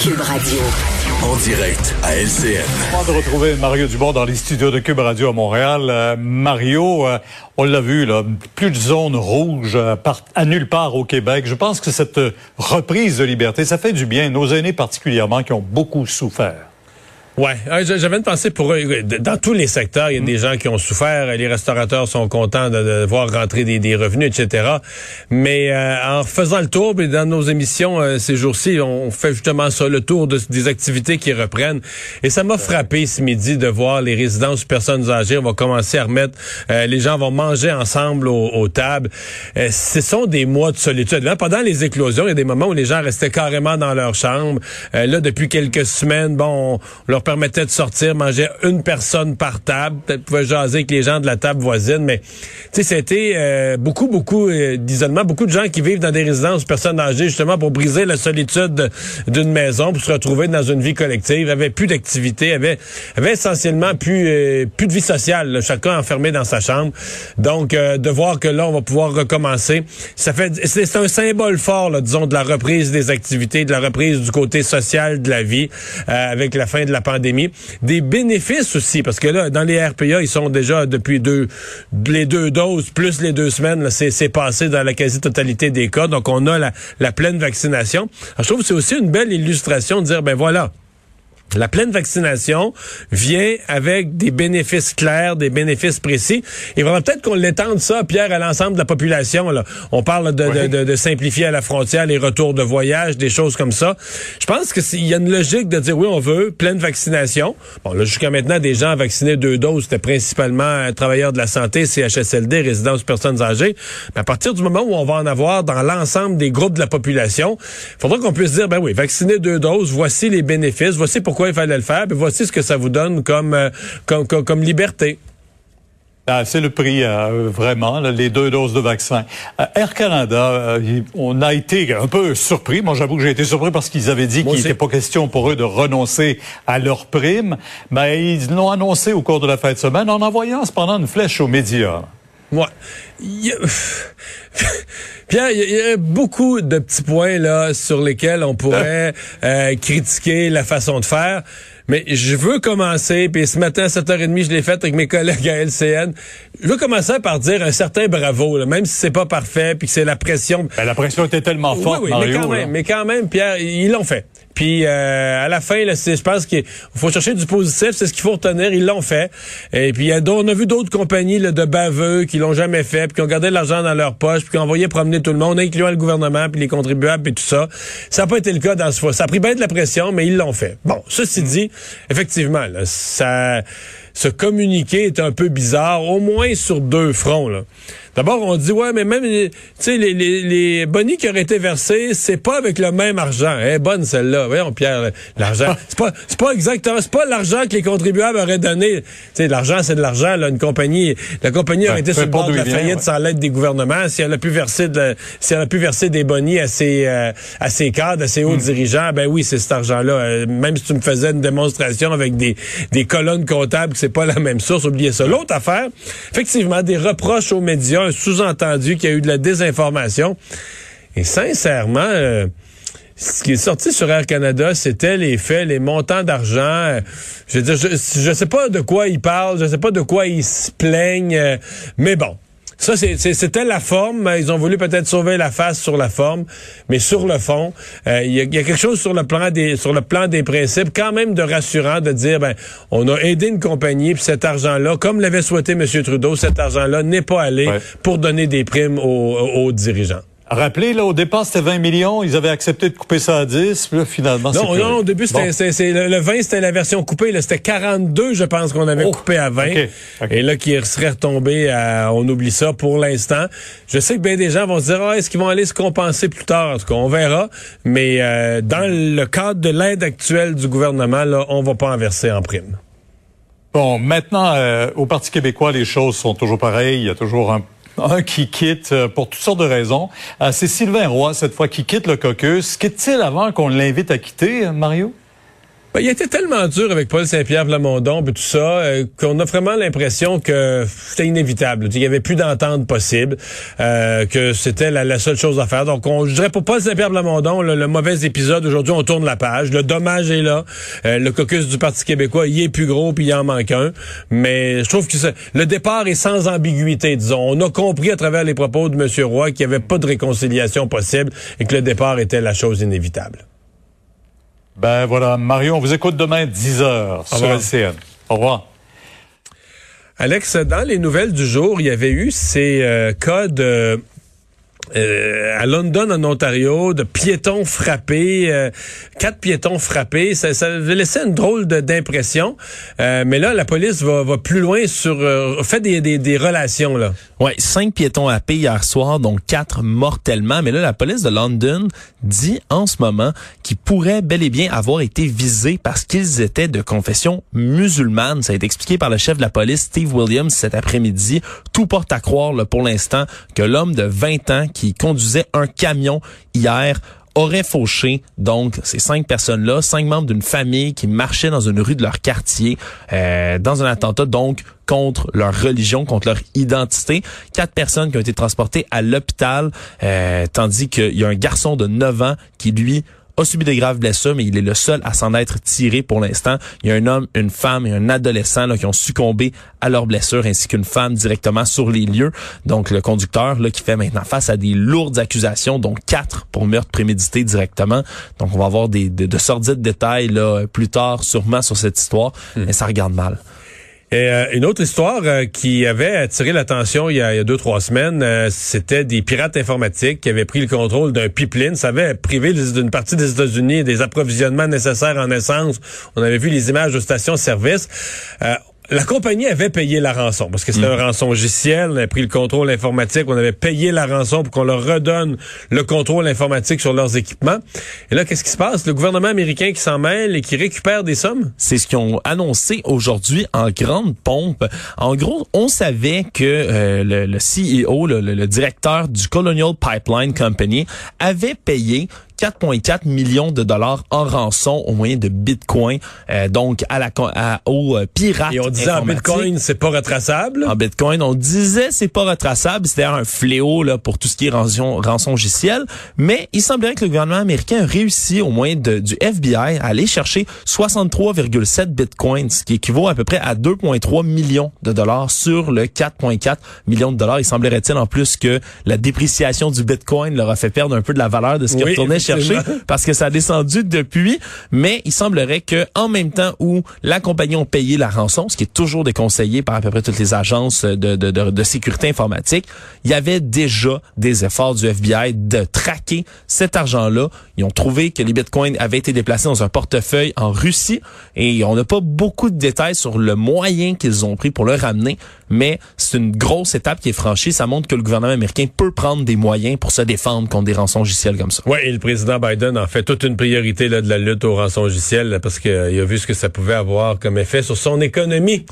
Cube Radio. En direct à LCN. Avant de retrouver Mario Dubon dans les studios de Cube Radio à Montréal. Euh, Mario, euh, on l'a vu, là, plus de zones rouges euh, à nulle part au Québec. Je pense que cette reprise de liberté, ça fait du bien, nos aînés particulièrement, qui ont beaucoup souffert. Ouais, j'avais une pensée pour eux. Dans tous les secteurs, il y a des gens qui ont souffert. Les restaurateurs sont contents de, voir rentrer des, revenus, etc. Mais euh, en faisant le tour, et dans nos émissions euh, ces jours-ci, on fait justement ça, le tour des activités qui reprennent. Et ça m'a frappé ce midi de voir les résidences personnes âgées. On va commencer à remettre, euh, les gens vont manger ensemble aux, tables. ce sont des mois de solitude. pendant les éclosions, il y a des moments où les gens restaient carrément dans leur chambre. là, depuis quelques semaines, bon, on leur permettait de sortir, manger une personne par table. Peut-être pouvait jaser avec les gens de la table voisine, mais c'était euh, beaucoup, beaucoup euh, d'isolement, beaucoup de gens qui vivent dans des résidences personnes âgées justement pour briser la solitude d'une maison, pour se retrouver dans une vie collective, avait plus d'activité, avait, essentiellement plus, euh, plus de vie sociale, chacun enfermé dans sa chambre. Donc, de voir que là, on va pouvoir recommencer, ça fait, c'est un symbole fort, là, disons, de la reprise des activités, de la reprise du côté social de la vie, avec la fin de la pandémie des bénéfices aussi, parce que là, dans les RPA, ils sont déjà depuis deux, les deux doses, plus les deux semaines, c'est passé dans la quasi-totalité des cas. Donc, on a la, pleine vaccination. je trouve que c'est aussi une belle illustration de dire, ben voilà, la pleine vaccination vient avec des bénéfices clairs, des bénéfices précis. Il faudra peut-être qu'on l'étende ça, Pierre, à l'ensemble de la population. Là. On parle de, de, de, simplifier à la frontière les retours de voyage, des choses comme ça. Je pense qu'il y a une logique de dire oui, on veut pleine vaccination. Bon, là, jusqu'à maintenant, des gens vaccinés deux doses, c'était principalement travailleurs de la santé, CHSLD, résidences personnes âgées. Mais à partir du moment où on va en avoir dans l'ensemble des groupes de la population, il faudra qu'on puisse dire, ben oui, vacciner deux doses, voici les bénéfices, voici pourquoi il fallait le faire. Puis voici ce que ça vous donne comme, euh, comme, comme, liberté. Ah, c'est le prix, euh, vraiment, les deux doses de vaccin. Euh, Air Canada, on a été un peu surpris. Moi, j'avoue que j'ai été surpris parce qu'ils avaient dit qu'il n'était pas question pour eux de renoncer à leur prime. Mais ils l'ont annoncé au cours de la fin de semaine en envoyant cependant une flèche aux médias. Ouais. Pierre, il y, a beaucoup de petits points là sur lesquels on pourrait euh, critiquer la façon de faire. Mais je veux commencer, puis ce matin à 7h30, je l'ai fait avec mes collègues à LCN. Je veux commencer par dire un certain bravo, même si c'est pas parfait, puis que c'est la pression. Ben, la pression était tellement forte, oui, oui, mais quand même, mais quand même, Pierre, ils l'ont fait. Puis euh, à la fin, là, je pense qu'il faut chercher du positif, c'est ce qu'il faut retenir. Ils l'ont fait. Et puis on a vu d'autres compagnies là, de baveux qui l'ont jamais fait, puis qui ont gardé l'argent dans leur poche, puis qui ont envoyé promener tout le monde, incluant le gouvernement, puis les contribuables, et tout ça. Ça n'a pas été le cas dans ce fois. Ça a pris bien de la pression, mais ils l'ont fait. Bon, ceci mm. dit, effectivement, là, ça, ce communiqué est un peu bizarre, au moins sur deux fronts. Là. D'abord, on dit ouais, mais même tu sais les, les, les bonnies qui auraient été versés, c'est pas avec le même argent. Eh bonne celle-là. Voyons Pierre, l'argent, c'est pas c'est pas exactement, c'est pas l'argent que les contribuables auraient donné. Tu sais l'argent c'est de l'argent là, une compagnie la compagnie aurait été sur le bord de la faillite sans l'aide des gouvernements, si elle a pu verser de, si elle a pu verser des bonnies à ses euh, à ses cadres, à ses hauts hmm. dirigeants, ben oui, c'est cet argent-là. Euh, même si tu me faisais une démonstration avec des des colonnes comptables, c'est pas la même source, oubliez ça. L'autre affaire, effectivement des reproches aux médias un sous-entendu qu'il y a eu de la désinformation. Et sincèrement, euh, ce qui est sorti sur Air Canada, c'était les faits, les montants d'argent. Euh, je veux dire, je, sais pas de quoi ils parlent, je sais pas de quoi ils se plaignent, euh, mais bon. Ça, c'était la forme. Ils ont voulu peut-être sauver la face sur la forme, mais sur le fond, euh, il y, a quelque chose sur le plan des sur le plan des principes, quand même de rassurant de dire, ben, on a aidé une compagnie, puis cet argent-là, comme l'avait souhaité M. Trudeau, cet argent-là n'est pas allé pour donner des primes aux dirigeants. Rappelez, là, au départ, c'était 20 millions. Ils avaient accepté de couper ça à 10. Puis là, finalement, Non, non, au début, c'était, le, 20, c'était la version coupée. C'était 42, je pense, qu'on avait oh, coupé à 20. Et là, qui serait retombé à, on oublie ça pour l'instant. Je sais que bien des gens vont se dire, ah, est-ce qu'ils vont aller se compenser plus tard? En tout cas, on verra. Mais, euh, dans le cadre de l'aide actuelle du gouvernement, là, on va pas en verser en prime. Bon, maintenant, euh, au Parti québécois, les choses sont toujours pareilles. Il y a toujours un un qui quitte euh, pour toutes sortes de raisons. Euh, c'est Sylvain Roy, cette fois, qui quitte le caucus. Quitte-t-il avant qu'on l'invite à quitter, Mario? Ben, il était tellement dur avec Paul Saint-Pierre Plamondon et tout ça euh, qu'on a vraiment l'impression que c'était inévitable. Il y avait plus d'entente possible, euh, que c'était la, seule chose à faire. Donc, on, je dirais pour Paul Saint-Pierre Plamondon, le, mauvais épisode, aujourd'hui, on tourne la page. Le dommage est là. Euh, le caucus du Parti québécois, il est plus gros, puis il en manque un. Mais je trouve que le départ est sans ambiguïté, disons. On a compris à travers les propos de M. Roy qu'il n'y avait pas de réconciliation possible et que le départ était la chose inévitable. Ben voilà, Mario, on vous écoute demain 10h sur LCN. Au revoir. Alex, dans les nouvelles du jour, il y avait eu ces euh, cas de euh, à London, en Ontario, de piétons frappés, euh, quatre piétons frappés. Ça, ça laissé une drôle d'impression. Euh, mais là, la police va, va plus loin sur fait des, des, des, relations là. Ouais, cinq piétons happés hier soir, dont quatre mortellement. Mais là, la police de London dit en ce moment qu'ils pourraient bel et bien avoir été visés parce qu'ils étaient de confession musulmane. Ça a été expliqué par le chef de la police, Steve Williams, cet après-midi. Tout porte à croire là, pour l'instant que l'homme de 20 ans qui conduisait un camion hier aurait fauché donc ces cinq personnes-là, cinq membres d'une famille qui marchaient dans une rue de leur quartier euh, dans un attentat donc contre leur religion, contre leur identité. Quatre personnes qui ont été transportées à l'hôpital, euh, tandis qu'il y a un garçon de 9 ans qui lui a subi des graves blessures, mais il est le seul à s'en être tiré pour l'instant. Il y a un homme, une femme et un adolescent là, qui ont succombé à leurs blessures, ainsi qu'une femme directement sur les lieux. Donc le conducteur là, qui fait maintenant face à des lourdes accusations, dont quatre pour meurtre prémédité directement. Donc on va avoir des, de, de sordides détails là, plus tard sûrement sur cette histoire, hmm. mais ça regarde mal. Et, euh, une autre histoire euh, qui avait attiré l'attention il, y a deux, trois semaines, euh, c'était des pirates informatiques qui avaient pris le contrôle d'un pipeline. Ça avait privé d'une partie des États-Unis des approvisionnements nécessaires en essence. On avait vu les images de stations-service la compagnie avait payé la rançon parce que c'était un mm. rançon logiciel. On avait pris le contrôle informatique. On avait payé la rançon pour qu'on leur redonne le contrôle informatique sur leurs équipements. Et là, qu'est-ce qui se passe? Le gouvernement américain qui s'en mêle et qui récupère des sommes? C'est ce qu'ils ont annoncé aujourd'hui en grande pompe. En gros, on savait que euh, le, CEO, le, le directeur du Colonial Pipeline Company, avait payé 4,4 millions de dollars en rançon au moyen de Bitcoin, euh, donc à la à, aux euh, pirates. Et on disait en Bitcoin, c'est pas retraçable? En Bitcoin, on disait c'est pas retraçable, c'était un fléau là pour tout ce qui est rançon, rançon logiciel. Mais il semblerait que le gouvernement américain a réussi au moyen de, du FBI à aller chercher 63,7 bitcoins, ce qui équivaut à peu près à 2,3 millions de dollars sur le 4,4 millions de dollars. Il semblerait-il en plus que la dépréciation du bitcoin leur a fait perdre un peu de la valeur de ce qui retournait chercher parce que ça a descendu depuis. Mais il semblerait que en même temps où la compagnie a payé la rançon, ce qui est toujours déconseillé par à peu près toutes les agences de, de, de, de sécurité informatique, il y avait déjà des efforts du FBI de traquer cet argent-là. Ils ont trouvé que les bitcoins avaient été déplacés dans un portefeuille en Russie et on n'a pas beaucoup de détails sur le moyen qu'ils ont pris pour le ramener, mais c'est une grosse étape qui est franchie. Ça montre que le gouvernement américain peut prendre des moyens pour se défendre contre des rançons logicielles comme ça. Ouais, et le président Biden en fait toute une priorité là, de la lutte aux rançons logicielles parce qu'il euh, a vu ce que ça pouvait avoir comme effet sur son économie.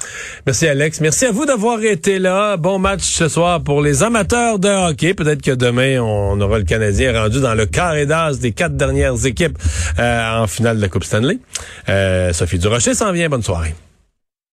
Merci Alex. Merci à vous d'avoir été là. Bon match ce soir pour les amateurs de hockey. Peut-être que demain, on aura le Canadien rendu dans le carré d'as des quatre dernières équipes euh, en finale de la Coupe Stanley. Euh, Sophie Durocher s'en vient. Bonne soirée.